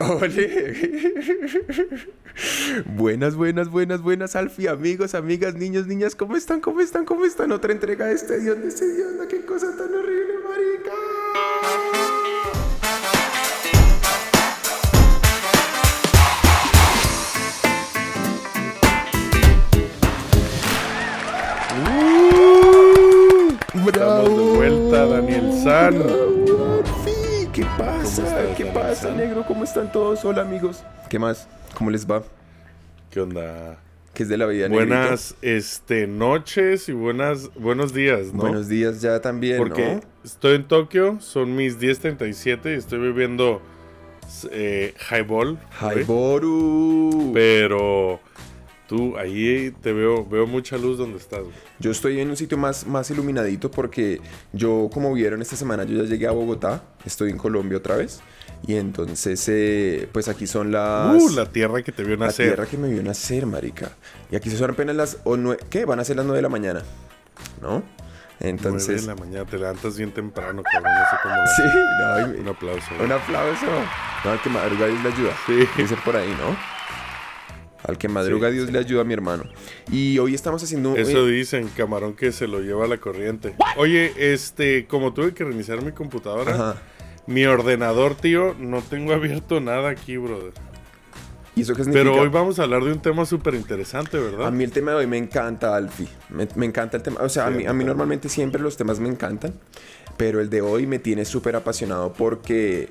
Ole. buenas, buenas, buenas, buenas, Alfi, amigos, amigas, niños, niñas, ¿cómo están? ¿Cómo están? ¿Cómo están? Otra entrega de este Dios, de este Dios, qué cosa tan horrible, marica. Uh, Estamos de vuelta, Daniel San. ¿Qué pasa, negro? ¿Cómo están todos? Hola, amigos. ¿Qué más? ¿Cómo les va? ¿Qué onda? ¿Qué es de la vida, negrito? Buenas este, noches y buenas, buenos días, ¿no? Buenos días ya también, Porque ¿no? estoy en Tokio, son mis 10.37 y estoy bebiendo eh, highball. Highboru. Pero tú, ahí te veo, veo mucha luz donde estás. güey. Yo estoy en un sitio más, más iluminadito porque yo, como vieron esta semana, yo ya llegué a Bogotá. Estoy en Colombia otra vez. Y entonces, eh, pues aquí son las... Uh, la tierra que te vio la nacer. tierra que me vio nacer, marica. Y aquí son apenas las... O nue- ¿Qué? Van a ser las 9 de la mañana. ¿No? Entonces... de la mañana te levantas bien temprano, cabrón. No sé cómo. lo- Sí, no, y- Un aplauso. Un aplauso. No, al que madruga Dios le ayuda. Sí. Dice por ahí, ¿no? Al que madruga Sí, Dios sí. le ayuda, mi hermano. Y hoy estamos haciendo... Eso eh, dicen, camarón que se lo lleva la corriente. Oye, este, como tuve que reiniciar mi computadora, Ajá. Mi ordenador, tío, no tengo abierto nada aquí, brother. ¿Y eso qué significa? Pero hoy vamos a hablar de un tema súper interesante, ¿verdad? A mí el tema de hoy me encanta, Alfie. Me, me encanta el tema. O sea, a, mí, a mí normalmente siempre los temas me encantan. Pero el de hoy me tiene súper apasionado porque,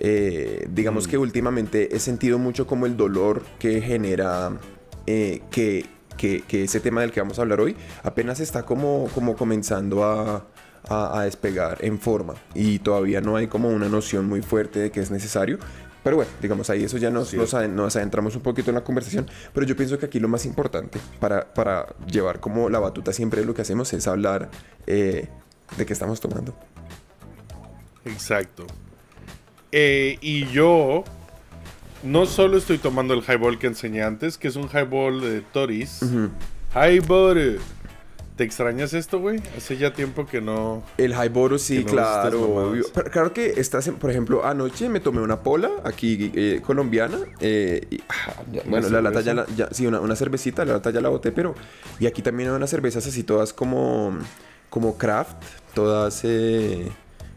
eh, digamos Mm. que últimamente he sentido mucho como el dolor que genera eh, que, que- que ese tema del que vamos a hablar hoy apenas está como, como comenzando a, a- a despegar en forma. Y todavía no hay como una noción muy fuerte de que es necesario. Pero bueno, digamos ahí eso ya nos, Sí. nos, nos adentramos un poquito en la conversación. Pero yo pienso que aquí lo más importante para, para llevar como la batuta siempre de lo que hacemos es hablar eh, de qué estamos tomando. Exacto. Eh, y yo no solo estoy tomando el highball que enseñé antes, que es un highball de Toris. Highball. ¿Te extrañas esto, güey? Hace ya tiempo que no... El Highboro sí, no claro. mamadas. obvio. Pero claro que estás, en- por ejemplo, anoche me tomé una pola aquí eh, colombiana. eh, y, ah, ya- bueno, la lata ya, la, ya- sí, una, una cervecita, la lata ya la boté, pero y aquí también hay unas cervezas así todas como como craft, todas eh,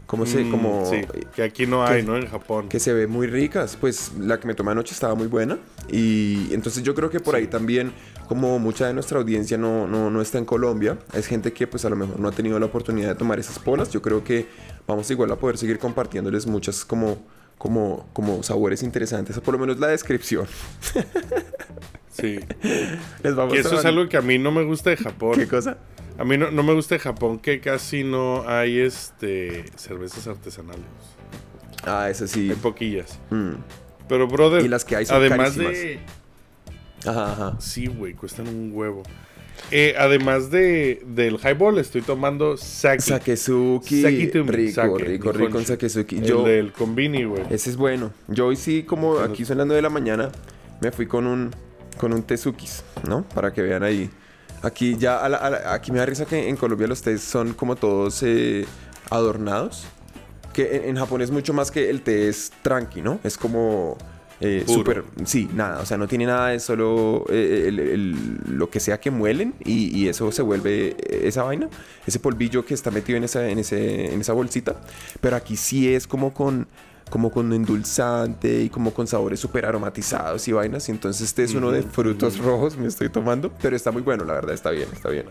como se Mm, como sí, que aquí no hay, ¿no? En Japón. que se ve muy ricas. Pues la que me tomé anoche estaba muy buena. Y entonces yo creo que por ahí también, como mucha de nuestra audiencia no, no, no está en Colombia, es gente que pues a lo mejor no ha tenido la oportunidad de tomar esas polas. Yo creo que vamos igual a poder seguir compartiéndoles muchas como, como, como sabores interesantes. O por lo menos la descripción. Sí. Les vamos Que a eso es dar- algo que a mí no me gusta de Japón. ¿Qué cosa? A mí no, no me gusta de Japón que casi no hay este cervezas artesanales. Ah, eso sí. Hay poquillas. Mm. Pero, brother, Y las que hay son además carísimas. de... Ajá, ajá. Sí, güey, cuestan un huevo. Eh, además de, del highball, estoy tomando sake. Sakesuki. Sakitumi, rico, sake, rico, rico, en Sakesuki. El del convini, güey. Ese es bueno. Yo hoy sí, como aquí son las 9 de la mañana, me fui con un con un tezukis, ¿no? Para que vean ahí. Aquí ya, a la- a la- aquí me da risa que en Colombia los tés son como todos eh, adornados. Que en, en Japón es mucho más que el té es tranqui, ¿no? Es como eh, súper... Sí, nada, o sea, no tiene nada, es solo eh, el- el- lo que sea que muelen y, y eso se vuelve esa vaina, ese polvillo que está metido en esa, en, ese, en esa bolsita. Pero aquí sí es como con como con endulzante y como con sabores súper aromatizados y vainas. Y entonces este es uno de frutos rojos, me estoy tomando. Pero está muy bueno, la verdad, está bien, está bien.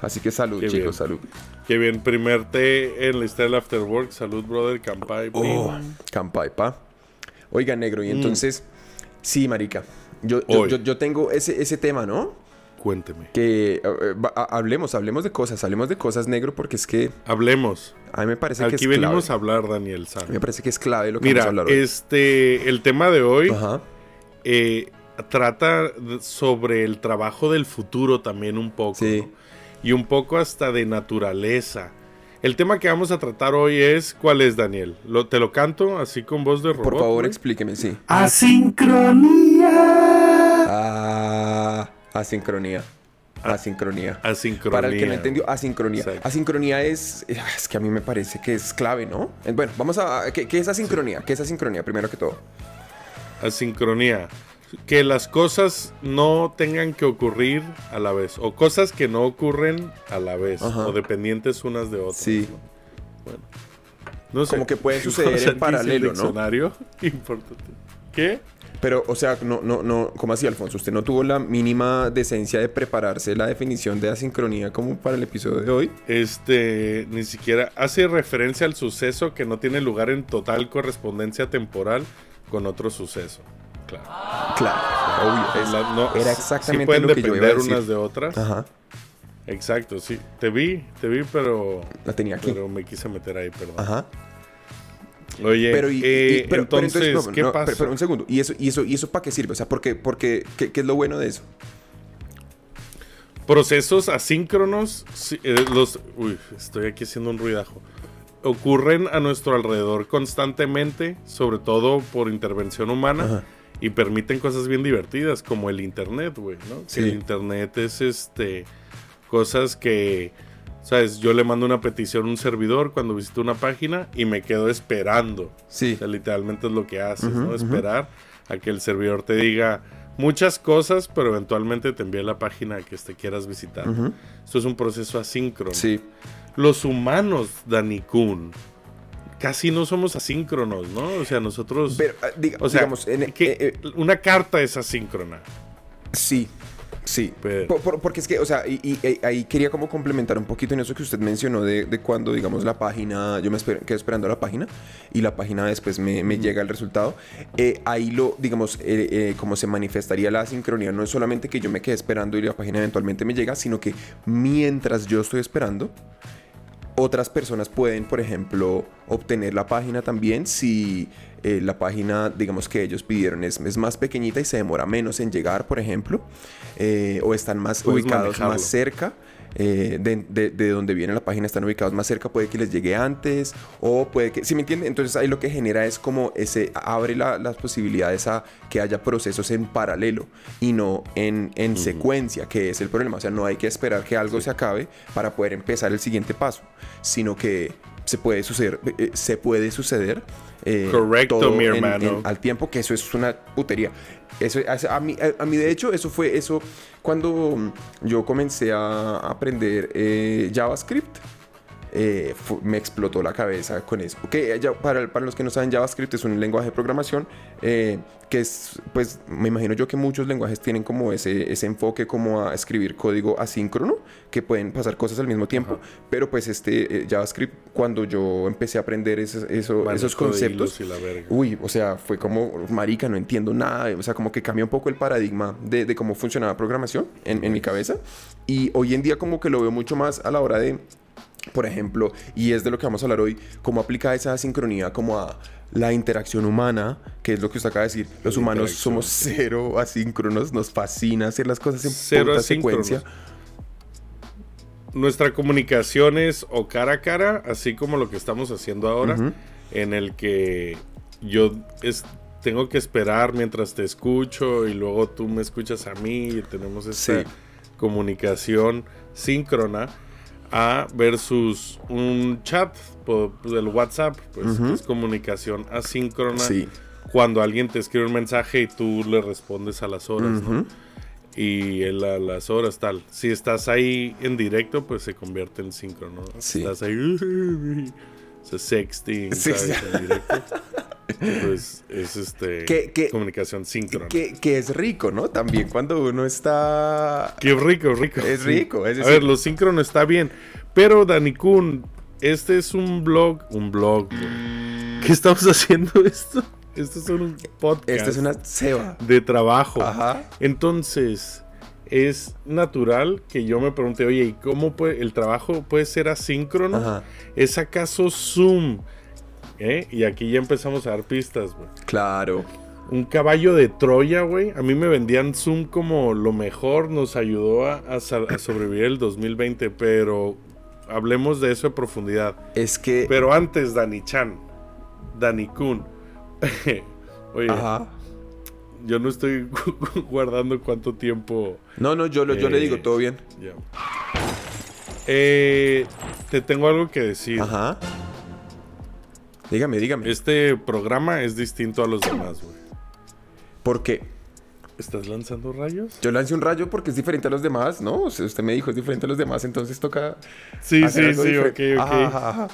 Así que salud, Qué chicos, bien. salud. Qué bien, primer té en la Stella After Work. Salud, brother, campai. Oh, campai, pa. Oiga, negro, y entonces, sí, marica. Yo, yo, Mm. Yo- yo tengo ese, ese tema, ¿no? Cuénteme. Que eh, hablemos, hablemos de cosas, hablemos de cosas, negro, porque es que Hablemos. a mí me parece que es Aquí clave. venimos a hablar, Daniel San. Me parece que es clave lo que vamos a Mira, hablar hoy. este, el tema de hoy Ajá. eh, trata sobre el trabajo del futuro también un poco. Sí. ¿no? Y un poco hasta de naturaleza. El tema que vamos a tratar hoy es, ¿cuál es, Daniel? ¿Lo, ¿Te lo canto así con voz de robot? Por favor, explíqueme, sí. Asincronía. Ah, asincronía. Asincronía. Asincronía. Para el que no entendió, asincronía. Exacto. Asincronía es. Es que a mí me parece que es clave, ¿no? Bueno, vamos a. ¿Qué, qué es asincronía? ¿Qué es asincronía, primero que todo? asincronía. Que las cosas no tengan que ocurrir a la vez. O cosas que no ocurren a la vez. Ajá. O dependientes unas de otras. Sí. ¿no? Bueno. No sé. Como que pueden suceder en paralelo, ¿no? Importante. ¿Qué? Pero, o sea, no, no, no, ¿cómo así, Alfonso? ¿Usted no tuvo la mínima decencia de prepararse la definición de asincronía como para el episodio de hoy? Este, ni siquiera hace referencia al suceso que no tiene lugar en total correspondencia temporal con otro suceso. Claro. Claro, obvio. es- La- no, era sí exactamente pueden lo que yo iba a depender decir. unas de otras. Ajá, Exacto, sí. Te vi, te vi, pero, la tenía aquí. pero me quise meter ahí, perdón. Ajá. Oye, Pero, y, eh, y- pero- pero entonces, no, ¿qué no, pasa? Pero, un segundo. ¿Y eso, y eso, y eso para qué sirve? O sea, ¿por qué, por qué- es lo bueno de eso? Procesos asíncronos, sí, eh, los, uy, estoy aquí haciendo un ruidajo. Ocurren a nuestro alrededor constantemente, sobre todo por intervención humana, Ajá. y permiten cosas bien divertidas, como el internet, güey, ¿no? Que Sí. El internet es este cosas que, sabes, yo le mando una petición a un servidor cuando visito una página y me quedo esperando. Sí. O sea, literalmente es lo que haces, ¿no? Esperar a que el servidor te diga muchas cosas, pero eventualmente te envíe la página que te quieras visitar. Ujú. Esto es un proceso asíncrono. Sí. Los humanos, Dani Kun, casi no somos asíncronos, ¿no? O sea, nosotros... Pero, ah, diga- o sea, digamos, en- que eh, eh, una carta es asíncrona. Sí, sí. Pero- Por- por- porque es que, o sea, y, y- y ahí quería como complementar un poquito en eso que usted mencionó de, de cuando, digamos, la página, yo me esper- quedo esperando la página y la página después me, me llega el resultado. Eh, ahí lo, digamos, eh, eh, como se manifestaría la sincronía, no es solamente que yo me quede esperando y la página eventualmente me llega, sino que mientras yo estoy esperando, otras personas pueden, por ejemplo, obtener la página también si eh, la página, digamos que ellos pidieron es, es más pequeñita y se demora menos en llegar, por ejemplo, eh, o están más Puedes ubicados manejarlo. más cerca. eh, de, de- de donde viene la página están ubicados más cerca, puede que les llegue antes o puede que, ¿sí me entiende? Entonces ahí lo que genera es como ese, abre la- las posibilidades a que haya procesos en paralelo y no en, en secuencia, que es el problema. O sea, no hay que esperar que algo se acabe para poder empezar el siguiente paso, sino que se puede suceder, eh, se puede suceder. eh, Correcto, mi hermano. en- al tiempo que eso es una putería. Eso, a, a mí, a, a mí, de hecho, eso fue eso cuando yo comencé a aprender eh, JavaScript. Eh, me explotó la cabeza con eso. Ok, ya, para, para los que no saben, JavaScript es un lenguaje de programación eh, que es, pues, me imagino yo que muchos lenguajes tienen como ese, ese enfoque como a escribir código asíncrono, que pueden pasar cosas al mismo tiempo, pero pues este eh, JavaScript, cuando yo empecé a aprender esos, eso- Manejo esos conceptos. Uy, o sea, fue como, marica, no entiendo nada. O sea, como que cambió un poco el paradigma de, de cómo funcionaba programación en, en mi cabeza. Y hoy en día como que lo veo mucho más a la hora de, por ejemplo, y es de lo que vamos a hablar hoy, cómo aplica esa sincronía como a la interacción humana, que es lo que usted acaba de decir. Los La humanos somos cero asíncronos, nos fascina hacer las cosas en Cero secuencia. Nuestra comunicación es o cara a cara, así como lo que estamos haciendo ahora, en el que yo es- tengo que esperar mientras te escucho y luego tú me escuchas a mí y tenemos esta Sí. comunicación síncrona a versus un chat po- del WhatsApp, pues que es comunicación asíncrona Sí. cuando alguien te escribe un mensaje y tú le respondes a las horas, ¿no? Y él a las horas tal. Si estás ahí en directo, pues se convierte en síncrono. Sí. Estás ahí, se sexting, Sí, ¿sabes? sí. En directo. Pues es este Que- que- comunicación síncrona. Que, que es rico, ¿no? También cuando uno está... Qué rico, rico. Es rico, es A decir- ver, lo síncrono está bien. Pero, Dani Kun, este es un blog. Un blog, güey. ¿Qué estamos haciendo esto? Este es un podcast Esta es una ceba. de trabajo. Ajá. Entonces, es natural que yo me pregunte, oye, ¿y cómo puede, el trabajo puede ser asíncrono? Ajá. ¿Es acaso Zoom? ¿Eh? Y aquí ya empezamos a dar pistas, güey. Claro. Un caballo de Troya, güey. A mí me vendían Zoom como lo mejor, nos ayudó a, a sa- a sobrevivir el 2020, pero hablemos de eso en profundidad. Es que... Pero antes, Dani Chan, Dani Kun. Oye, Ajá. Yo no estoy guardando cuánto tiempo. No, no, yo, lo- yo le Eh, digo todo bien. ya. Eh, te tengo algo que decir. Ajá. Dígame, dígame. Este programa es distinto a los demás, güey. ¿Por qué? ¿Estás lanzando rayos? Yo lancé un rayo porque es diferente a los demás, ¿no? O sea, usted me dijo es diferente a los demás, entonces toca. Sí, hacer sí, sí, ok, diferente. ok. Ajá, ajá, ajá.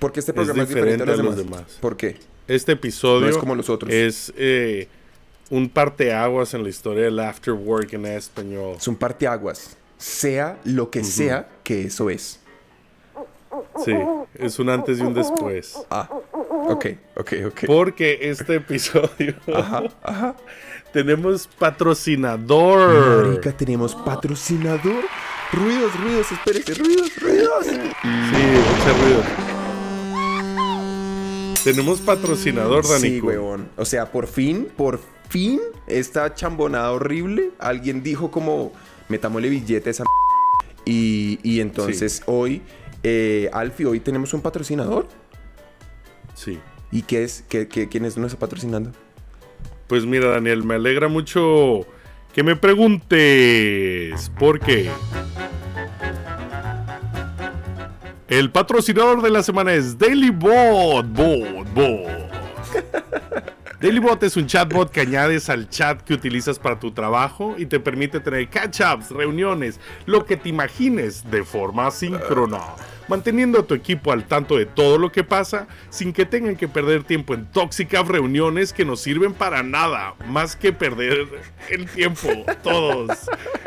Porque este programa es diferente, a los, demás. ¿Por qué? Este episodio No es como los otros. es eh, un parteaguas en la historia del after work en español. Es un parteaguas. Sea lo que sea que eso es. Sí, es un antes y un después. Ah, ok, ok, ok. Porque este episodio tenemos patrocinador. Marica, tenemos patrocinador. Ruidos, ruidos, espérese, ruidos, ruidos. Sí, mucho ruido. Tenemos patrocinador, Dani. Sí, huevón. O sea, por fin, por fin, esta chambonada horrible, alguien dijo como, metámosle billete a esa m-". y, y entonces hoy, eh, Alfie, hoy tenemos un patrocinador. Sí. ¿Y qué es? ¿Qué, qué- quién es nos está patrocinando? Pues mira, Daniel, me alegra mucho que me preguntes. ¿Por qué? El patrocinador de la semana es DailyBot. Bot, bot. DailyBot es un chatbot que añades al chat que utilizas para tu trabajo y te permite tener catch-ups, reuniones, lo que te imagines de forma síncrona, manteniendo a tu equipo al tanto de todo lo que pasa sin que tengan que perder tiempo en tóxicas reuniones que no sirven para nada, más que perder el tiempo, todos.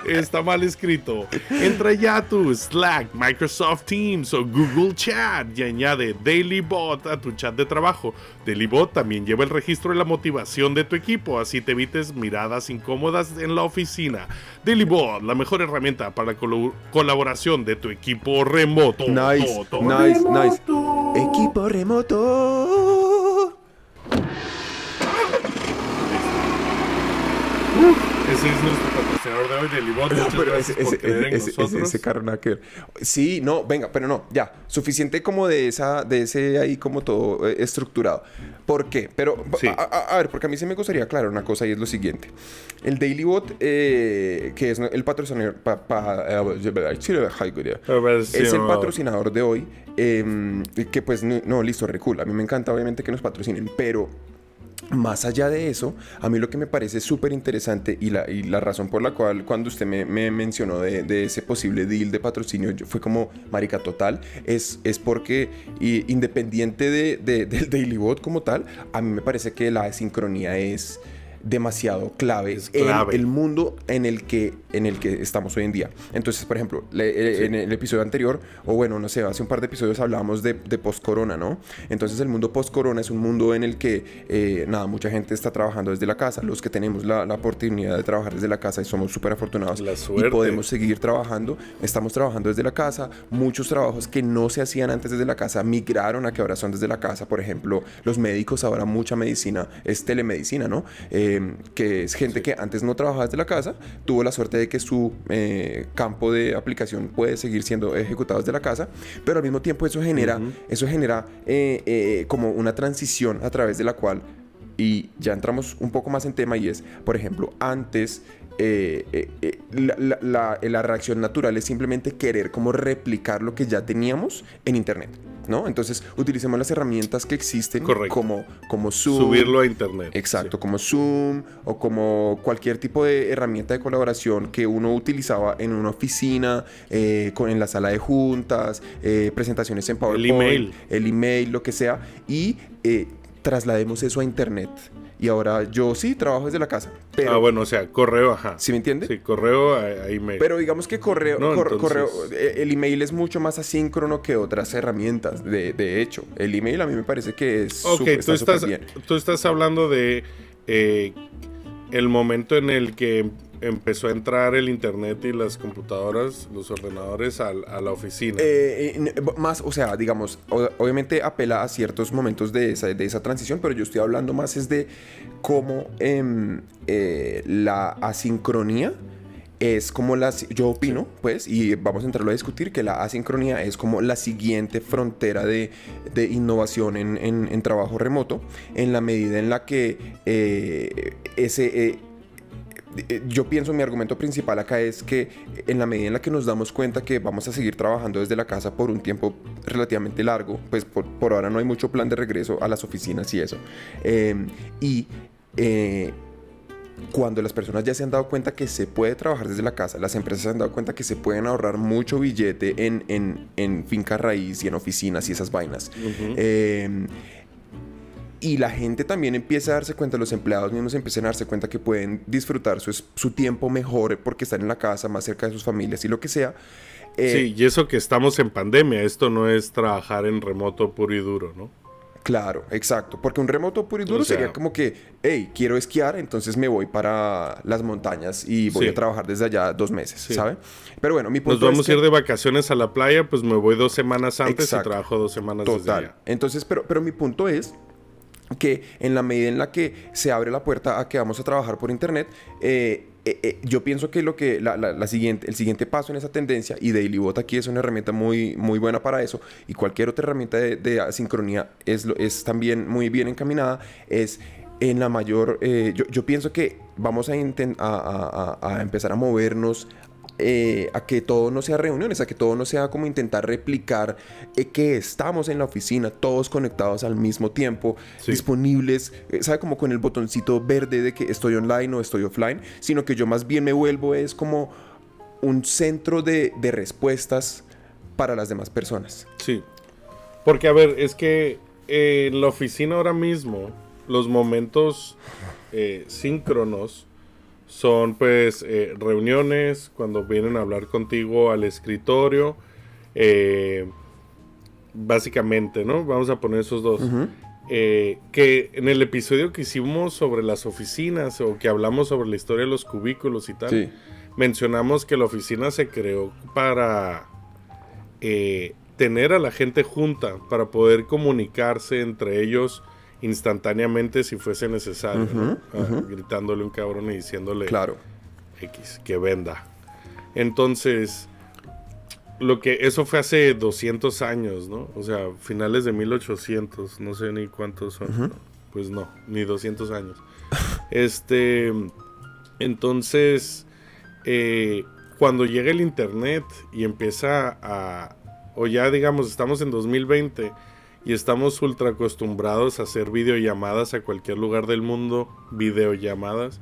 Está mal escrito. Entra ya a tu Slack, Microsoft Teams o Google Chat y añade DailyBot a tu chat de trabajo. DailyBot también lleva el registro de la motivación de tu equipo, así te evites miradas incómodas en la oficina. DailyBot, la mejor herramienta para la colaboración de tu equipo remoto. Nice, nice, nice. Equipo remoto. Ese es nuestro patrocinador de hoy, DailyBot. Muchas Pero gracias ese, ese- ese- carro nada que ver. Sí, no, venga, pero no, ya. Suficiente como de esa, de ese ahí como todo eh, estructurado. ¿Por qué? Pero, Sí. a, a- a ver, porque a mí se me gustaría aclarar una cosa y es lo siguiente. El DailyBot, eh, que es el patrocinador... pa- pa- eh, es el patrocinador de hoy. eh, que pues, no, no, listo, recula. A mí me encanta obviamente que nos patrocinen, pero más allá de eso, a mí lo que me parece súper interesante y la, y la razón por la cual cuando usted me, me mencionó de, ese posible deal de patrocinio, fue como marica total, es, es porque independiente de, de- del Daily Bot como tal, a mí me parece que la sincronía es demasiado clave, Es clave. en el mundo en el que en el que estamos hoy en día. Entonces, por ejemplo, le- eh, en el episodio anterior, o bueno, no sé, hace un par de episodios hablábamos de, de post-corona, ¿no? Entonces, el mundo post-corona es un mundo en el que, eh, nada, mucha gente está trabajando desde la casa. Los que tenemos la, la oportunidad de trabajar desde la casa y somos súper afortunados y podemos seguir trabajando, estamos trabajando desde la casa. Muchos trabajos que no se hacían antes desde la casa migraron a que ahora son desde la casa. Por ejemplo, los médicos, ahora mucha medicina es telemedicina, ¿no? Eh, que es gente que antes no trabajaba desde la casa, tuvo la suerte de que su eh, campo de aplicación puede seguir siendo ejecutado desde la casa, pero al mismo tiempo eso genera, eso genera eh, eh, como una transición a través de la cual y ya entramos un poco más en tema y es, por ejemplo, antes eh, eh, eh, la, la- la- la reacción natural es simplemente querer como replicar lo que ya teníamos en Internet, ¿no? Entonces utilicemos las herramientas que existen Correcto. como, como Zoom. Subirlo a internet. Exacto, como Zoom o como cualquier tipo de herramienta de colaboración que uno utilizaba en una oficina, eh, con, en la sala de juntas, eh, presentaciones en PowerPoint, email. el email, lo que sea, y eh, traslademos eso a Internet. Y ahora yo sí trabajo desde la casa, pero... ah, bueno, o sea, correo, ajá. ¿Sí me entiende? Sí, correo a, a email. Pero digamos que correo, No, cor- entonces- correo, eh, el email es mucho más asíncrono que otras herramientas. De, de hecho, el email a mí me parece que es ok, tú, está estás, bien. tú estás hablando de eh, el momento en el que empezó a entrar el internet y las computadoras, los ordenadores a, la oficina. Eh, eh, n- más, o sea, digamos, obviamente apela a ciertos momentos de esa, de esa transición, pero yo estoy hablando más es de cómo em, eh, la asincronía es como la, yo opino, pues, y vamos a entrarlo a discutir, que la asincronía es como la siguiente frontera de, de innovación en, en- en trabajo remoto, en la medida en la que eh, ese... eh, eh, yo pienso mi argumento principal acá es que en la medida en la que nos damos cuenta que vamos a seguir trabajando desde la casa por un tiempo relativamente largo, pues por, por ahora no hay mucho plan de regreso a las oficinas y eso. eh, y eh, cuando las personas ya se han dado cuenta que se puede trabajar desde la casa, las empresas se han dado cuenta que se pueden ahorrar mucho billete en, en, en finca raíz y en oficinas y esas vainas. eh, y la gente también empieza a darse cuenta, los empleados mismos empiezan a darse cuenta que pueden disfrutar su, su tiempo mejor porque están en la casa, más cerca de sus familias y lo que sea. Eh, sí, y eso que estamos en pandemia, esto no es trabajar en remoto puro y duro, ¿no? Claro, exacto. Porque un remoto puro y duro sería como que, hey, quiero esquiar, entonces me voy para las montañas y voy a trabajar desde allá dos meses, ¿sabe? Pero bueno, mi punto Nos vamos a ir de vacaciones a la playa, pues me voy dos semanas antes y trabajo dos semanas Total. desde allá. Entonces, pero, pero mi punto es que en la medida en la que se abre la puerta a que vamos a trabajar por internet, eh, eh, eh, yo pienso que lo que la, siguiente, el siguiente paso en esa tendencia, y Dailybot aquí es una herramienta muy, muy buena para eso, y cualquier otra herramienta de, asincronía es, es también muy bien encaminada, es en la mayor, yo, yo, pienso que vamos a, a, a, a, empezar a movernos eh, a que todo no sea reuniones, a que todo no sea como intentar replicar eh, que estamos en la oficina, todos conectados al mismo tiempo, disponibles, eh, ¿sabe? Como con el botoncito verde de que estoy online o estoy offline, sino que yo más bien me vuelvo es como un centro de, de respuestas para las demás personas. Sí, porque a ver, es que en la oficina ahora mismo, los momentos síncronos, son pues eh, reuniones cuando vienen a hablar contigo al escritorio. Eh, básicamente, ¿no? Vamos a poner esos dos. Eh, que en el episodio que hicimos sobre las oficinas o que hablamos sobre la historia de los cubículos y tal, mencionamos que la oficina se creó para tener a la gente junta, para poder comunicarse entre ellos instantáneamente si fuese necesario, ah, gritándole un cabrón y diciéndole claro. X, que venda. Entonces, lo que eso fue hace 200 años, ¿no? O sea, finales de 1800, no sé ni cuántos son. Pues no, ni 200 años. este, entonces, eh, cuando llega el internet y empieza a, o ya digamos, estamos en 2020 y estamos ultra acostumbrados a hacer videollamadas a cualquier lugar del mundo, videollamadas,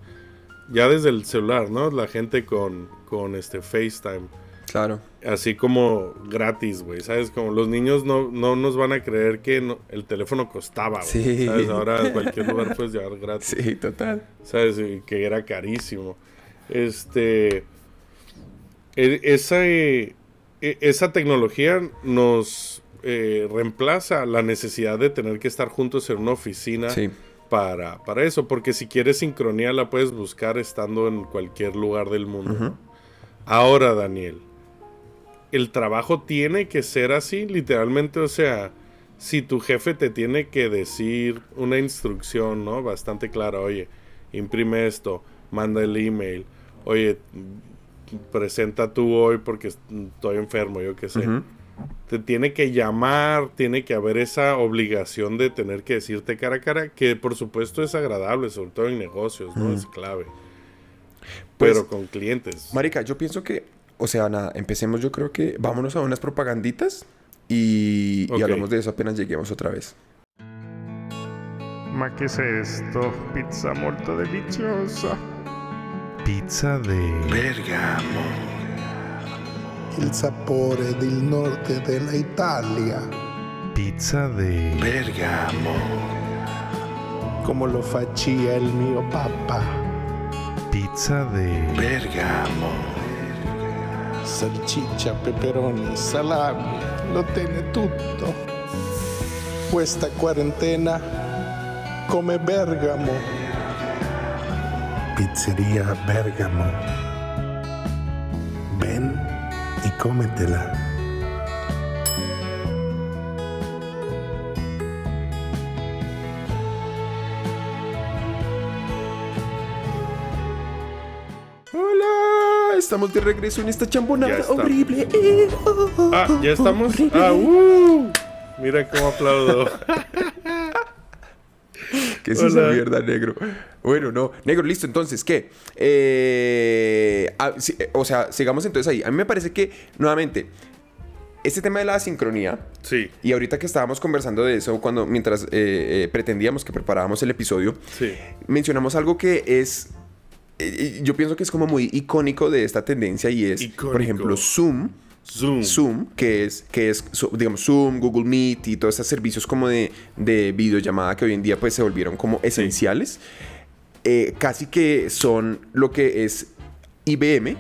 ya desde el celular, ¿no? La gente con, con este FaceTime. Claro. Así como gratis, güey, ¿sabes? Como los niños no, no nos van a creer que el teléfono costaba, güey. Sí. ¿Sabes? Ahora a cualquier lugar puedes llevar gratis. Sí, total. ¿Sabes? Que era carísimo. Este... E, esa, e, esa tecnología nos eh, reemplaza la necesidad de tener que estar juntos en una oficina para, para eso, porque si quieres sincronía la puedes buscar estando en cualquier lugar del mundo. Ahora, Daniel, el trabajo tiene que ser así, literalmente, o sea, si tu jefe te tiene que decir una instrucción, ¿no? Bastante clara, oye, imprime esto, manda el email, oye, presenta tú hoy porque estoy enfermo, yo qué sé te tiene que llamar, tiene que haber esa obligación de tener que decirte cara a cara, que por supuesto es agradable, sobre todo en negocios, ¿no? Es clave. Pues, Pero con clientes. Marica, yo pienso que, o sea, nada, empecemos yo creo que vámonos a unas propaganditas y, y hablamos de eso apenas lleguemos otra vez. Ma ¿qué es esto? Pizza molto deliciosa. Pizza de... Bergamo il sapore del norte della Italia. Pizza de Bergamo. Come lo faccia il mio papà. Pizza de Bergamo. Salciccia, peperoni, salami, lo tiene tutto. Questa quarantena come Bergamo. Pizzeria Bergamo. Cómetela. Hola, estamos de regreso en esta chambonada horrible. Eh, oh, oh, ah, ya estamos. Ah, uh, mira cómo aplaudo. ¿Qué es esa mierda, negro? Bueno, no. Negro, listo. Entonces, ¿qué? Eh, o sea, sigamos entonces ahí. A mí me parece que, nuevamente, este tema de la asincronía, Sí, y ahorita que estábamos conversando de eso, cuando mientras eh, eh, pretendíamos que preparábamos el episodio, sí. mencionamos algo que es, eh, yo pienso que es como muy icónico de esta tendencia y es, por Icónico. ejemplo, Zoom. Zoom. Zoom, que es, que es, digamos, Zoom, Google Meet y todos estos servicios como de, de videollamada que hoy en día pues se volvieron como esenciales, eh, casi que son lo que es IBM,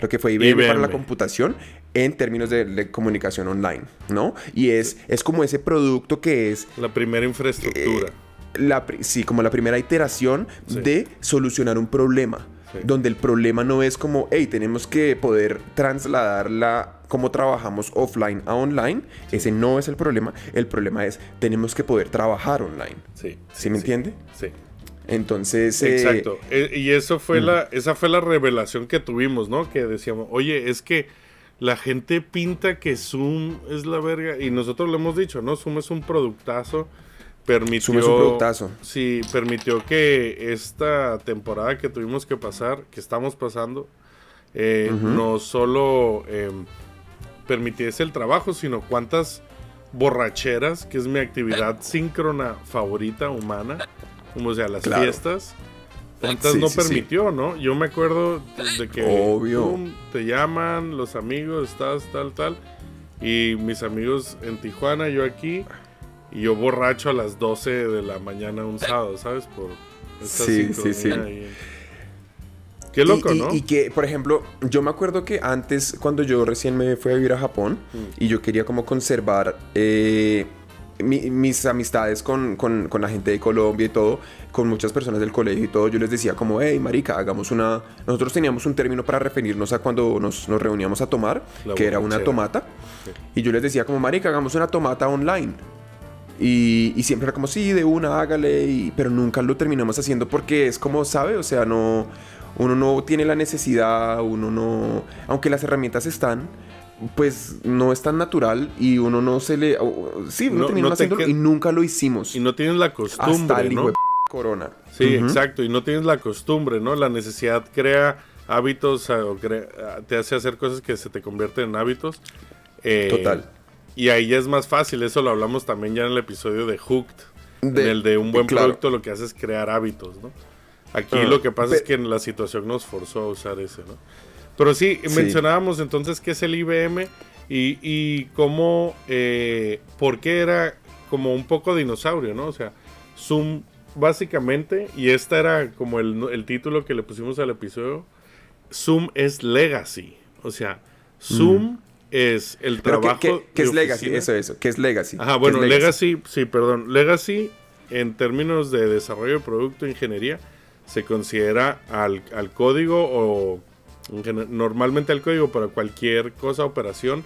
lo que fue IBM, para la computación en términos de, de comunicación online, ¿no? Y es, es como ese producto que es La primera infraestructura. la, pri- sí, como la primera iteración Sí. de solucionar un problema. Sí. Donde el problema no es como, hey, tenemos que poder trasladar la, cómo trabajamos offline a online. Ese no es el problema. El problema es, tenemos que poder trabajar online. sí. ¿Sí me entiende? Sí. Entonces, eh, Exacto. E- y eso fue la, esa fue la revelación que tuvimos, ¿no? Que decíamos, oye, es que la gente pinta que Zoom es la verga. Y nosotros lo hemos dicho, ¿no? Zoom es un productazo. Permitió. Sí, permitió que esta temporada que tuvimos que pasar, que estamos pasando, eh, no solo eh, permitiese el trabajo, sino cuántas borracheras, que es mi actividad síncrona favorita humana, como sea, las Claro. fiestas, cuántas Sí, no sí, sí. permitió, ¿no? Yo me acuerdo de que Obvio. te llaman los amigos, estás tal, tal, y mis amigos en Tijuana, yo aquí, y yo borracho a las 12 de la mañana un sábado, ¿sabes? Por esta Sí, sí, sí. Qué loco, y, y- ¿no? y que, por ejemplo, yo me acuerdo que antes, cuando yo recién me fui a vivir a Japón Mm. y yo quería como conservar eh, mi- mis amistades con, con- con la gente de Colombia y todo, con muchas personas del colegio y todo, yo les decía como, hey, marica, hagamos una... Nosotros teníamos un término para referirnos a cuando nos, nos reuníamos a tomar, La que era una tomata. Sí. Y yo les decía como, marica, hagamos una tomata online. Y, y siempre era como, sí, de una, hágale. y- pero nunca lo terminamos haciendo porque es como, ¿sabe? O sea, no... Uno no tiene la necesidad, uno no... Aunque las herramientas están, pues no es tan natural y uno no se le... sí, uno No- terminó no haciéndolo y nunca lo hicimos. Y no tienes la costumbre, hasta el ¿no? hijo de p- corona. Sí, exacto. Y no tienes la costumbre, ¿no? La necesidad crea hábitos o crea- te hace hacer cosas que se te convierten en hábitos. Eh, Total. Y ahí ya es más fácil. Eso lo hablamos también ya en el episodio de Hooked. De- en el de un buen claro. producto lo que hace es crear hábitos, ¿no? Aquí Ah, lo que pasa es que la situación nos forzó a usar ese, ¿no? Pero sí, Sí. mencionábamos entonces qué es el IBM y, y cómo, eh, por qué era como un poco dinosaurio, ¿no? O sea, Zoom básicamente, y este era como el, el título que le pusimos al episodio, Zoom es legacy. O sea, Zoom es el Mm. Pero ¿qué, trabajo... qué- qué de es legacy? oficina. Eso, eso. ¿Qué es legacy? Ajá, ¿Qué bueno, legacy? sí, perdón. Legacy, en términos de desarrollo de producto, ingeniería, se considera al, al código o normalmente al código para cualquier cosa, operación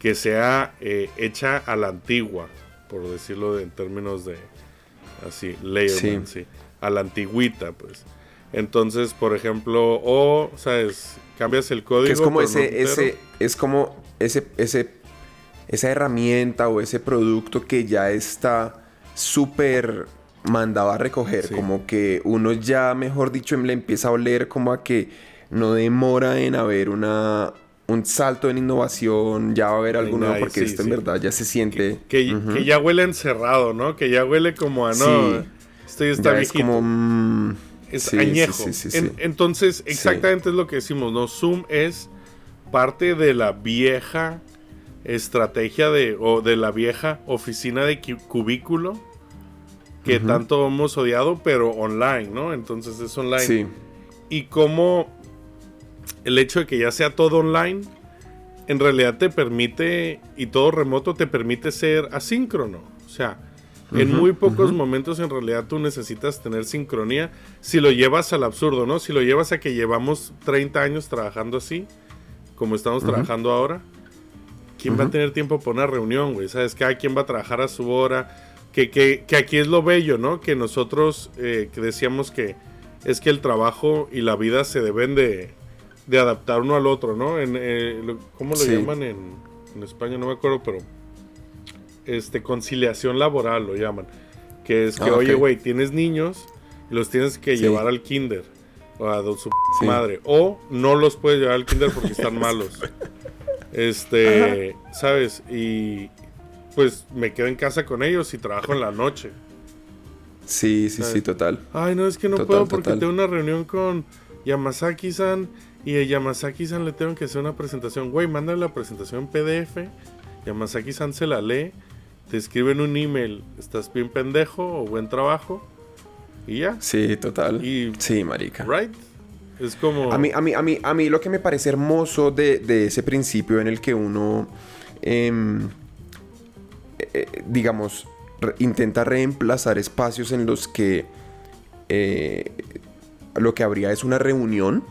que sea eh, hecha a la antigua, por decirlo de- en términos de así, layerman, sí. a la antigüita, pues. Entonces, por ejemplo, o, ¿sabes? Cambias el código. Que es como no ese, ese, es como ese, ese, esa herramienta o ese producto que ya está súper mandado a recoger. Sí. Como que uno ya, mejor dicho, le empieza a oler como a que no demora en haber una, un salto en innovación, ya va a haber alguno, Ay, porque sí, esto sí. en verdad ya se siente... Que, ya huele encerrado, ¿no? Que ya huele como a no. Sí. Esto ya está ya es viejito. como... mm, es sí, añejo. sí. En- entonces, exactamente es lo que decimos, ¿no? Zoom es parte de la vieja estrategia de, o de la vieja oficina de cu- cubículo que tanto hemos odiado, pero online, ¿no? Entonces es online. Sí, Y cómo el hecho de que ya sea todo online, en realidad te permite, y todo remoto te permite ser asíncrono. O sea, en muy pocos momentos en realidad tú necesitas tener sincronía si lo llevas al absurdo, ¿no? Si lo llevas a que llevamos 30 años trabajando así, como estamos trabajando ahora, ¿quién va a tener tiempo para una reunión, güey? ¿Sabes? Cada quien va a trabajar a su hora. Que, que, que aquí es lo bello, ¿no? Que nosotros eh, que decíamos que es que el trabajo y la vida se deben de, de adaptar uno al otro, ¿no? En, eh, ¿Cómo lo Sí. llaman en, en España? No me acuerdo, pero este conciliación laboral lo llaman. Que es que, Ah, oye, güey, tienes niños y los tienes que Sí. llevar al kinder o a su Sí. madre. O no los puedes llevar al kinder porque están malos. Este, ¿sabes? Y pues me quedo en casa con ellos y trabajo en la noche. Sí, sí, sí, total. Ay, no, es que no Total, puedo porque total. tengo una reunión con Yamazaki-san y a Yamazaki-san le tengo que hacer una presentación. Güey, mándale la presentación en PDF. Yamazaki-san se la lee, te escriben un email. ¿Estás bien pendejo o buen trabajo? Y ya, Sí, total. Y- Sí, marica. ¿right? Es como... A mí, a mí, a mí, a mí lo que me parece hermoso de, de ese principio en el que uno, em, eh, eh, digamos, re- intenta reemplazar espacios en los que eh, lo que habría es una reunión,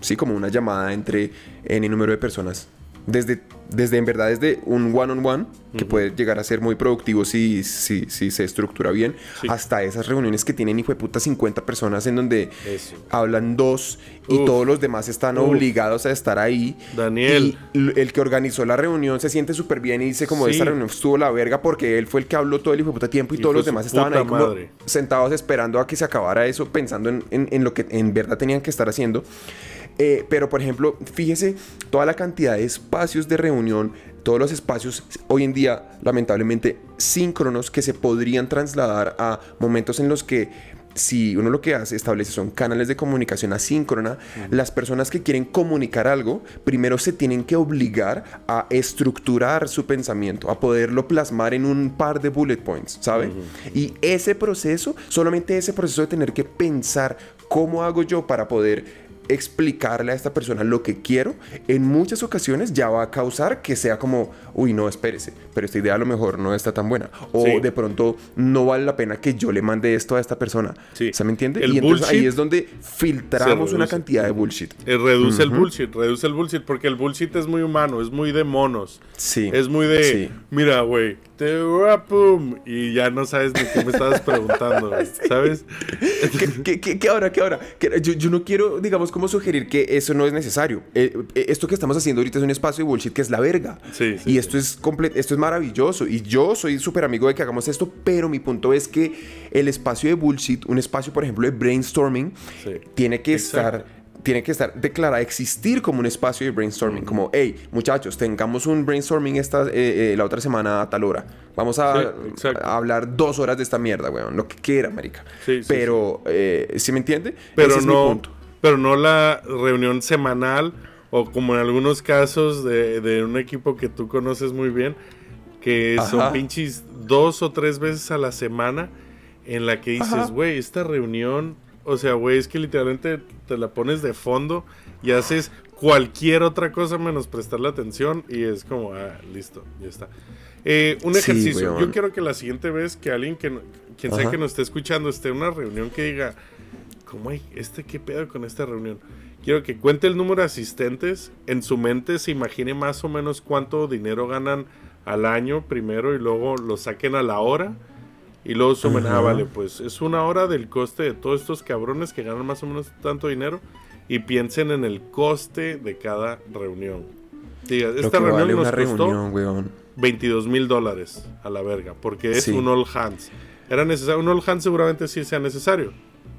sí, como una llamada entre N número de personas. Desde, desde en verdad, desde un one-on-one, que puede llegar a ser muy productivo si, si, si se estructura bien, Sí. hasta esas reuniones que tienen, hijo de puta, 50 personas en donde Eso. hablan dos y Uf. todos los demás están Uf. obligados a estar ahí. Daniel. Y el que organizó la reunión se siente súper bien y dice como Sí. esta reunión estuvo la verga porque él fue el que habló todo el hijo de puta tiempo y, Y todos los demás estaban ahí como sentados esperando a que se acabara eso, pensando en, en- en lo que en verdad tenían que estar haciendo. Eh, pero, por ejemplo, fíjese toda la cantidad de espacios de reunión, todos los espacios hoy en día, lamentablemente, síncronos que se podrían trasladar a momentos en los que si uno lo que hace, establece son canales de comunicación asíncrona, las personas que quieren comunicar algo, primero se tienen que obligar a estructurar su pensamiento, a poderlo plasmar en un par de bullet points, ¿sabe? Y ese proceso, solamente ese proceso de tener que pensar cómo hago yo para poder explicarle a esta persona lo que quiero, en muchas ocasiones ya va a causar que sea como, uy, no, espérese, pero esta idea a lo mejor no está tan buena. O Sí. de pronto no vale la pena que yo le mande esto a esta persona. Sí. ¿Se me entiende? El y entonces ahí es donde filtramos una cantidad de bullshit. Eh, reduce el bullshit, reduce el bullshit, porque el bullshit es muy humano, es muy de monos. Sí. Es muy de, Sí. mira, güey, te pum, y ya no sabes ni qué me estabas preguntando, ¿sabes? ¿Qué, qué, qué- qué ahora? ¿Qué ahora? Yo, yo no quiero, digamos, como sugerir que eso no es necesario. Eh, eh, esto que estamos haciendo ahorita es un espacio de bullshit que es la verga. Sí, sí, y esto es esto es maravilloso. Y yo soy súper amigo de que hagamos esto, pero mi punto es que el espacio de bullshit, un espacio, por ejemplo, de brainstorming, tiene que Exacto. estar tiene que estar declarada, existir como un espacio de brainstorming. Como, hey, muchachos, tengamos un brainstorming esta, eh, eh, la otra semana a tal hora. Vamos a, Sí, exacto. a hablar dos horas de esta mierda, weón. Lo que quiera, marica. Sí, sí, Pero, eh, ¿sí me entiende? Pero Ese es mi no, punto. pero no la reunión semanal o como en algunos casos de, de un equipo que tú conoces muy bien, que Ajá. son pinches dos o tres veces a la semana en la que dices, güey, esta reunión, o sea, güey, es que literalmente te la pones de fondo y haces cualquier otra cosa menos prestarle atención y es como, ah, listo, ya está. Eh, un Sí, ejercicio. weón. Yo quiero que la siguiente vez que alguien que, quien sea Ajá. que nos esté escuchando esté en una reunión que diga, ¿cómo hay? ¿Este qué pedo con esta reunión? Quiero que cuente el número de asistentes, en su mente se imagine más o menos cuánto dinero ganan al año primero y luego lo saquen a la hora y luego sumen, ah, vale, pues es una hora del coste de todos estos cabrones que ganan más o menos tanto dinero y piensen en el coste de cada reunión. Diga, esta reunión vale nos costó reunión, weón. 22 mil dólares a la verga, porque es Sí. un all hands. Era necesario, un all hands seguramente sí sea necesario,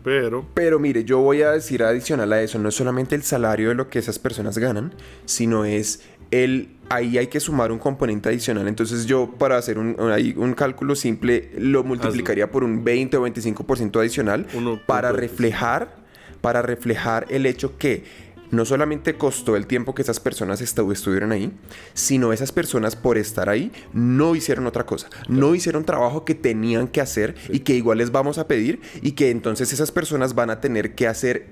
pero Pero mire, yo voy a decir adicional a eso, no es solamente el salario de lo que esas personas ganan, sino es el... Ahí hay que sumar un componente adicional. Entonces yo, para hacer un, un- cálculo simple, lo multiplicaría por un 20 o 25% adicional Uno para reflejar, para reflejar el hecho que no solamente costó el tiempo que esas personas estu- estuvieron ahí, sino esas personas por estar ahí no hicieron otra cosa, no hicieron trabajo que tenían que hacer y que igual les vamos a pedir y que entonces esas personas van a tener que hacer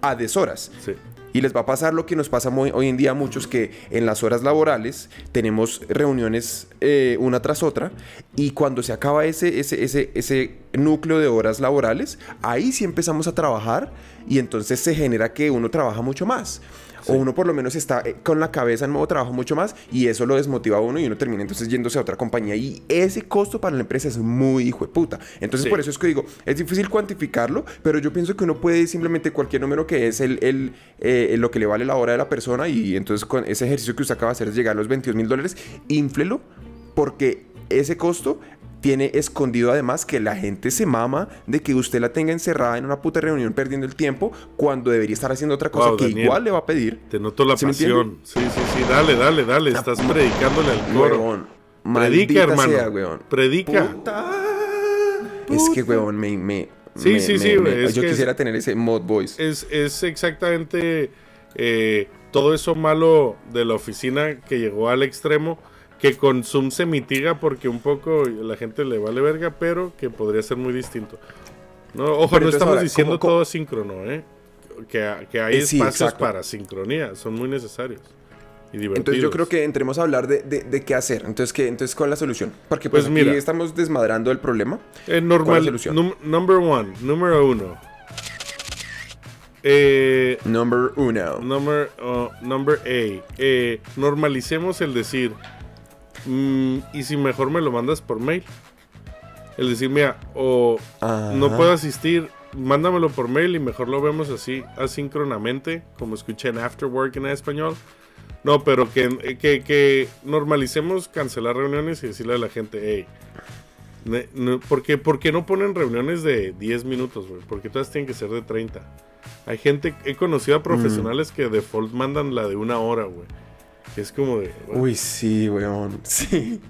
a deshoras. sí. Y les va a pasar lo que nos pasa hoy en día a muchos, que en las horas laborales tenemos reuniones eh, una tras otra y cuando se acaba ese, ese, ese, ese núcleo de horas laborales, ahí sí empezamos a trabajar y entonces se genera que uno trabaja mucho más. O uno por lo menos está eh, con la cabeza en modo trabajo mucho más y eso lo desmotiva a uno y uno termina entonces yéndose a otra compañía y ese costo para la empresa es muy hijo de puta. Entonces Sí. por eso es que digo, es difícil cuantificarlo, pero yo pienso que uno puede simplemente cualquier número que es el, el, eh, lo que le vale la hora de la persona y entonces con ese ejercicio que usted acaba de hacer es llegar a los 22 mil dólares, inflelo porque ese costo tiene escondido además que la gente se mama de que usted la tenga encerrada en una puta reunión perdiendo el tiempo cuando debería estar haciendo otra cosa Wow, que Daniel. igual le va a pedir. Te noto la ¿Sí pasión. Sí, sí, sí. Dale, dale, dale. Estás predicándole al coro. Predica, hermano. sea, weón. Predica. Puta. Es que, weón, me... me Sí, me- sí, me- sí, es yo que quisiera es- tener ese mod voice. Es, es exactamente eh, todo eso malo de la oficina que llegó al extremo. Que con Zoom se mitiga porque un poco la gente le vale verga, pero que podría ser muy distinto. No, ojo, Pero no estamos ahora, diciendo ¿cómo- cómo- todo síncrono, ¿eh? Que, que hay Eh, sí, espacios exacto. para sincronía, son muy necesarios y divertidos. Entonces yo creo que entremos a hablar de, de- de qué hacer. Entonces, ¿qué, entonces, ¿cuál es la solución? Porque Pues pues, aquí mira. estamos desmadrando el problema. Eh, normal, ¿Cuál es la solución? num- number one, número uno. Eh, Number uno. number, uh, number A. Eh, normalicemos el decir, mm, ¿y si mejor me lo mandas por mail? El decir, mira, o no puedo asistir, mándamelo por mail y mejor lo vemos así, asíncronamente, como escuché en After Work en español. No, pero que, que, que normalicemos cancelar reuniones y decirle a la gente, hey, ne- no, ¿por, qué, por qué no ponen reuniones de 10 minutos, güey? Porque todas tienen que ser de 30. Hay gente, he conocido a profesionales que default mandan la de una hora, güey. Que es como de... Uy, sí, weón. Sí.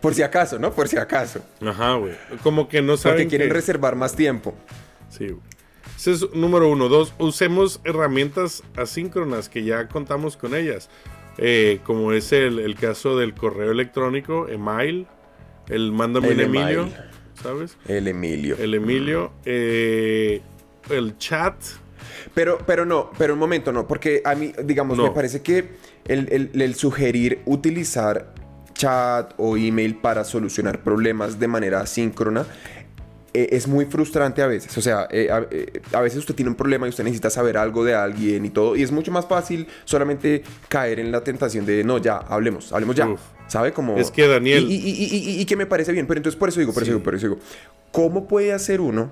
Por si acaso, ¿no? Por si acaso. Ajá, güey. Como que no saben Porque quieren que- reservar más tiempo. Sí, güey. Ese es número uno. Dos, usemos herramientas asíncronas que ya contamos con ellas. Eh, como es el, el caso del correo electrónico, email, el mándame El un Emilio, email. ¿sabes? El Emilio. El Emilio, eh, el chat. Pero, pero no, pero un momento, no, porque a mí, digamos, No. me parece que el, el- el sugerir utilizar chat o email para solucionar problemas de manera asíncrona eh, es muy frustrante a veces. O sea, eh, a, eh, a veces usted tiene un problema y usted necesita saber algo de alguien y todo, y es mucho más fácil solamente caer en la tentación de, no, ya, hablemos, hablemos ya. Uf. ¿Sabe? Como... Es que, Daniel- Y, y- y- y- y que me parece bien, pero entonces por eso digo, por Sí. eso digo, por eso digo, ¿cómo puede hacer uno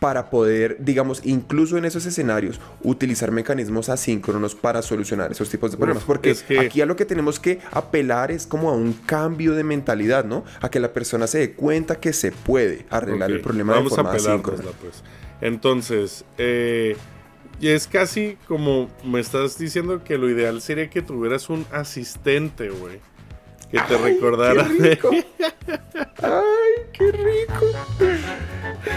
para poder, digamos, incluso en esos escenarios, utilizar mecanismos asíncronos para solucionar esos tipos de problemas. Porque es que- aquí a lo que tenemos que apelar es como a un cambio de mentalidad, ¿no? A que la persona se dé cuenta que se puede arreglar el problema Vamos de forma a asíncrona. pues. Entonces, eh, y es casi como me estás diciendo que lo ideal sería que tuvieras un asistente, güey. Que te recordara. ¡Qué rico! ¡Ay, qué rico!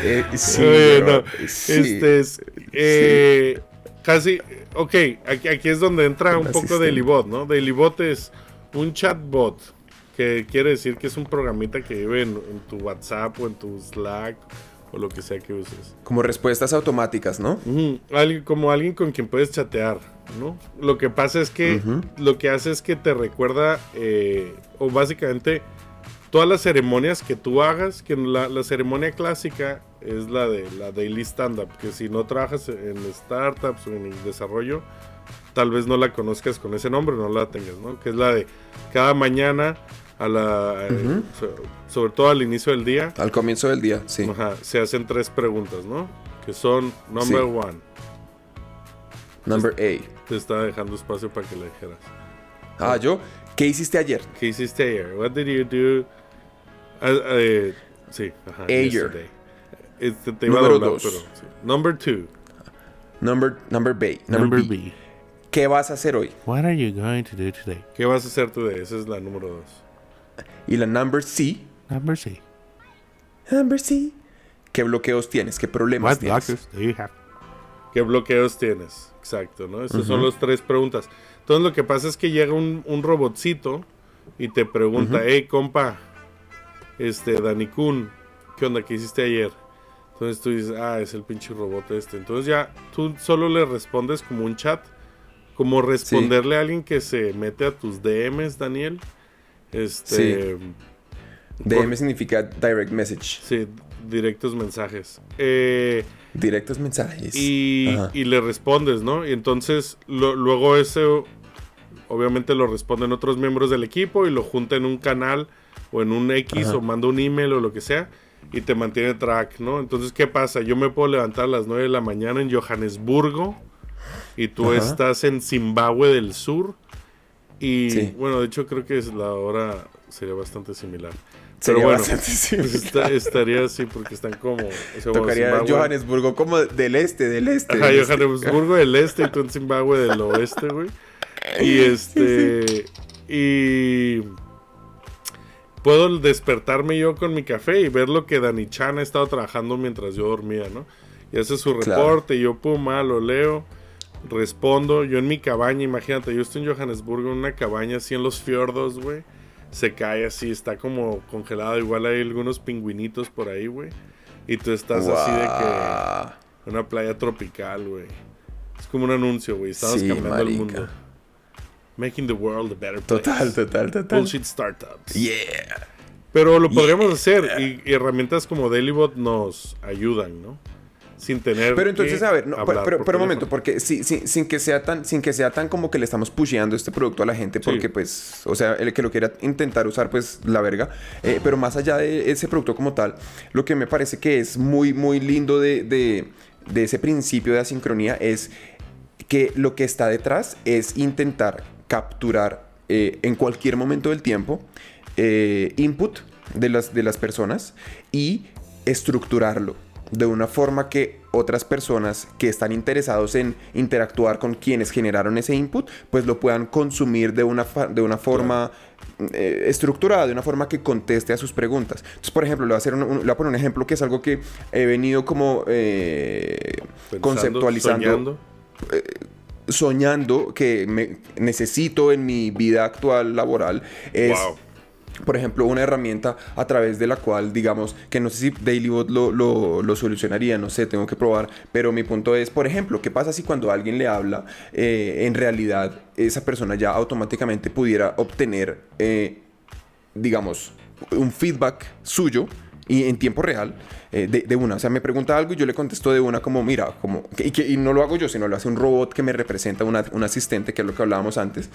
Eh, sí, no, sí. Este es. eh, Casi. Ok, aquí, aquí es donde entra un poco asistente. Dailybot, ¿no? Dailybot es un chatbot. Que quiere decir que es un programita que vive en, en tu WhatsApp o en tu Slack o lo que sea que uses. Como respuestas automáticas, ¿no? Alguien- como alguien con quien puedes chatear, ¿no? Lo que pasa es que lo que hace es que te recuerda, eh, o básicamente, todas las ceremonias que tú hagas, que la, la ceremonia clásica es la de la daily stand-up, que si no trabajas en startups o en el desarrollo, tal vez no la conozcas con ese nombre, no la tengas, ¿no? Que es la de cada mañana, a la, eh, sobre todo al inicio del día, Al comienzo del día, sí. ajá, se hacen tres preguntas, ¿no? Que son, number Sí. one, Number A. te estaba dejando espacio para que le dijeras. Ah, yo. ¿Qué hiciste ayer? ¿Qué hiciste ayer? What did you do? Ah, eh, sí, ajá. Ayer. Este, te iba a Número doblar, dos. pero sí. Number two. Number, number B. Number, B. ¿Qué vas a hacer hoy? What are you going to do today? ¿Qué vas a hacer tú de Esa es la número dos. Y la number C. Number C. Number C. ¿Qué bloqueos tienes? ¿Qué problemas What tienes? blockers do you have? ¿Qué bloqueos tienes? Exacto, ¿no? Esas son Ujú. las tres preguntas. Entonces lo que pasa es que llega un, un robotcito y te pregunta, Ujú. hey, compa, este, Dani Kun, ¿qué onda? ¿Qué hiciste ayer? Entonces tú dices, ah, es el pinche robot este. Entonces ya tú solo le respondes como un chat, como responderle a alguien que se mete a tus DMs, Daniel. Este, DM significa direct message. sí, directos mensajes. Eh, Directos mensajes. y, y le respondes, ¿no? Y entonces lo- luego eso obviamente lo responden otros miembros del equipo y lo junta en un canal o en un X Ajá. o manda un email o lo que sea y te mantiene track, ¿no? Entonces, ¿qué pasa? Yo me puedo levantar a las 9 de la mañana en Johannesburgo y tú Ajá. estás en Zimbabue del Sur y Sí. bueno, de hecho creo que es la hora sería bastante similar. Sería bueno, pues está- estaría así porque están como... o sea, Tocaría. Johannesburgo como del este, del este. Ajá, del este. Johannesburgo del este y tú en Zimbabue del oeste, güey. Y este. Y. Puedo despertarme yo con mi café y ver lo que Dani Chan ha estado trabajando mientras yo dormía, ¿no? Y hace su Claro. reporte y yo, pum, ah, lo leo, respondo. Yo en mi cabaña, imagínate, yo estoy en Johannesburgo en una cabaña así en los fiordos, güey. Se cae así, está como congelado. Igual hay algunos pingüinitos por ahí, güey. Y tú estás así de que. Una playa tropical, güey. Es como un anuncio, güey. Estamos Sí, cambiando el mundo. Making the world a better place. Total, total, total. Bullshit startups. Yeah. Pero lo podríamos hacer y, y herramientas como Dailybot nos ayudan, ¿no? Sin tener Pero entonces, que a ver, no, pero, por pero un momento, porque si- sin que sea tan, sin que sea tan como que le estamos pusheando este producto a la gente, Sí. porque pues, o sea, el que lo quiera intentar usar, pues la verga. Eh, pero más allá de ese producto como tal, lo que me parece que es muy, muy lindo de, de- de ese principio de asincronía es que lo que está detrás es intentar capturar eh, en cualquier momento del tiempo eh, input de las, de las personas y estructurarlo de una forma que otras personas que están interesados en interactuar con quienes generaron ese input, pues lo puedan consumir de una, fa- de una forma eh, estructurada, de una forma que conteste a sus preguntas. Entonces, por ejemplo, le voy a, hacer un- un- le voy a poner un ejemplo que es algo que he venido como eh, Pensando, conceptualizando. Soñando que me necesito en mi vida actual laboral es Wow. por ejemplo una herramienta a través de la cual digamos que no sé si Dailybot lo, lo, lo solucionaría no sé tengo que probar pero mi punto es por ejemplo qué pasa si cuando alguien le habla eh, en realidad esa persona ya automáticamente pudiera obtener eh, digamos, un feedback suyo y en tiempo real eh, de, de una. O sea, me pregunta algo y yo le contesto de una como, mira, como, y, que, y no lo hago yo, sino lo hace un robot que me representa, una- un asistente, que es lo que hablábamos antes.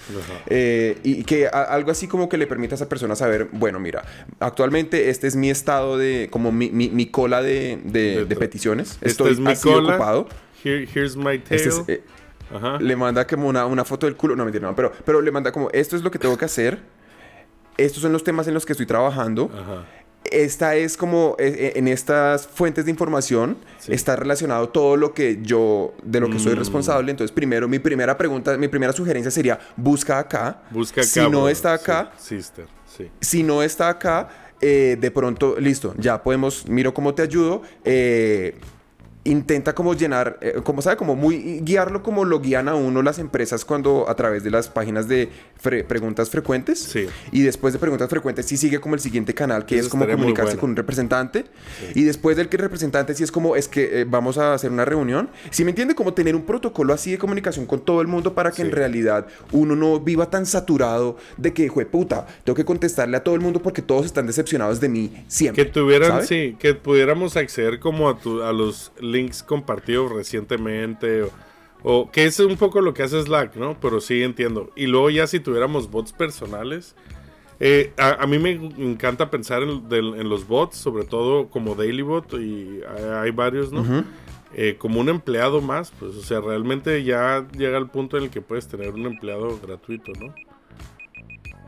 Eh, y que a- algo así como que le permita a esa persona saber, bueno, mira, actualmente este es mi estado de, como mi, mi- mi cola de, de- De peticiones. Esta Estoy es mi así cola. ocupado. Here- here's my tail. Este es, eh, Ajá. le manda como una, una foto del culo. No, mentira, no. Pero, pero le manda como, esto es lo que tengo que hacer. Estos son los temas en los que estoy trabajando. Ajá. Esta es como, eh, eh, en estas fuentes de información Sí. está relacionado todo lo que yo, de lo que soy Mm. responsable. Entonces, primero, mi primera pregunta, mi primera sugerencia sería, busca acá. Busca acá. Si no bro. está acá, Sí, sister. Sí. si no está acá, eh, de pronto, listo, ya podemos, miro cómo te ayudo. eh, intenta como llenar, eh, como sabe, como muy guiarlo como lo guían a uno las empresas cuando a través de las páginas de fre- preguntas frecuentes. Sí. Y después de preguntas frecuentes sí sigue como el siguiente canal que Eso es como comunicarse bueno. con un representante. Y después del que el representante sí es como es que eh, vamos a hacer una reunión. Si me entiende, como tener un protocolo así de comunicación con todo el mundo para que en Sí. realidad uno no viva tan saturado de que, jue puta, tengo que contestarle a todo el mundo porque todos están decepcionados de mí siempre. Que tuvieran, ¿sabe? sí, que pudiéramos acceder como a, tu- a los links compartidos recientemente o, o que es un poco lo que hace Slack, ¿no? Pero sí entiendo. Y luego ya si tuviéramos bots personales, eh, a, a mí me encanta pensar en, los bots, sobre todo como Dailybot y hay, hay varios, ¿no? Eh, como un empleado más, pues, o sea, realmente ya llega el punto en el que puedes tener un empleado gratuito, ¿no?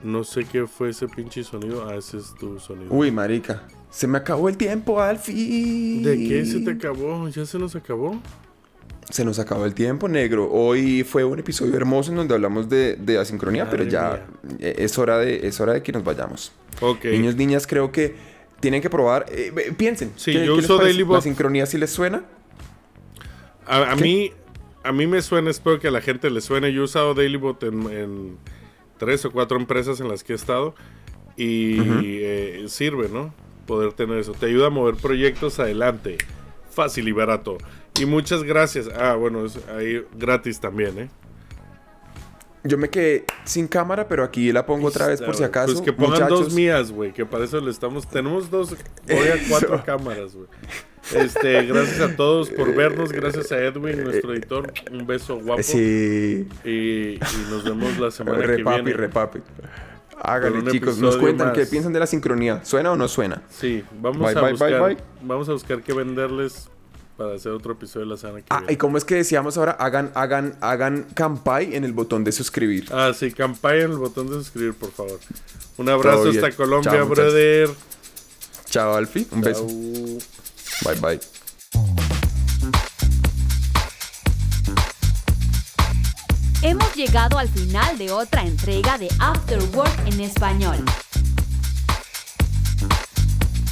No sé qué fue ese pinche sonido. Ah, ese es tu sonido. Uy, marica. Se me acabó el tiempo al fin. ¿De qué se te acabó? ¿Ya se nos acabó? Se nos acabó el tiempo, negro. Hoy fue un episodio hermoso en donde hablamos de, de asincronía, Madre pero ya eh, es hora, de, es hora de que nos vayamos. Ok. Niños, niñas, creo que tienen que probar. eh, piensen. Sí, ¿qué- yo qué uso? Dailybot. ¿La sincronía sí les suena? A, mí, a mí me suena, espero que a la gente le suene. Yo he usado Dailybot en, en tres o cuatro empresas en las que he estado y eh, sirve, ¿no? Poder tener eso. Te ayuda a mover proyectos adelante. Fácil y barato. Y muchas gracias. Ah, bueno, es ahí gratis también, ¿eh? Yo me quedé sin cámara, pero aquí la pongo otra vez por si acaso. Pues que pongan Muchachos, dos mías, güey, que para eso le estamos... Tenemos dos, voy a cuatro cámaras, güey. Este, gracias a todos por vernos, gracias a Edwin, nuestro editor, un beso guapo. Sí. Y, y nos vemos la semana que Repapi, viene. repapi. Hágale, Con un chicos. Nos cuentan más. qué piensan de la sincronía. ¿Suena o no suena? Sí, vamos Bye, a bye, buscar, bye, bye. vamos a buscar qué venderles para hacer otro episodio la semana que Ah, viene. y cómo es que decíamos ahora, hagan, hagan, hagan campay en el botón de suscribir. Ah, sí, campaña en el botón de suscribir, por favor. Un abrazo hasta Colombia, Chao, muchachos. brother. Chao, Alfie. Un beso. Chao. Bye, bye. Hemos llegado al final de otra entrega de After Work en español.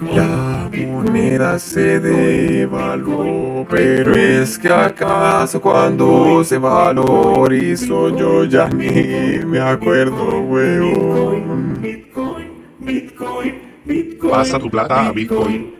La moneda se devaluó, pero es que acaso cuando se valorizó yo ya ni me acuerdo, weón. Pasa tu plata a Bitcoin.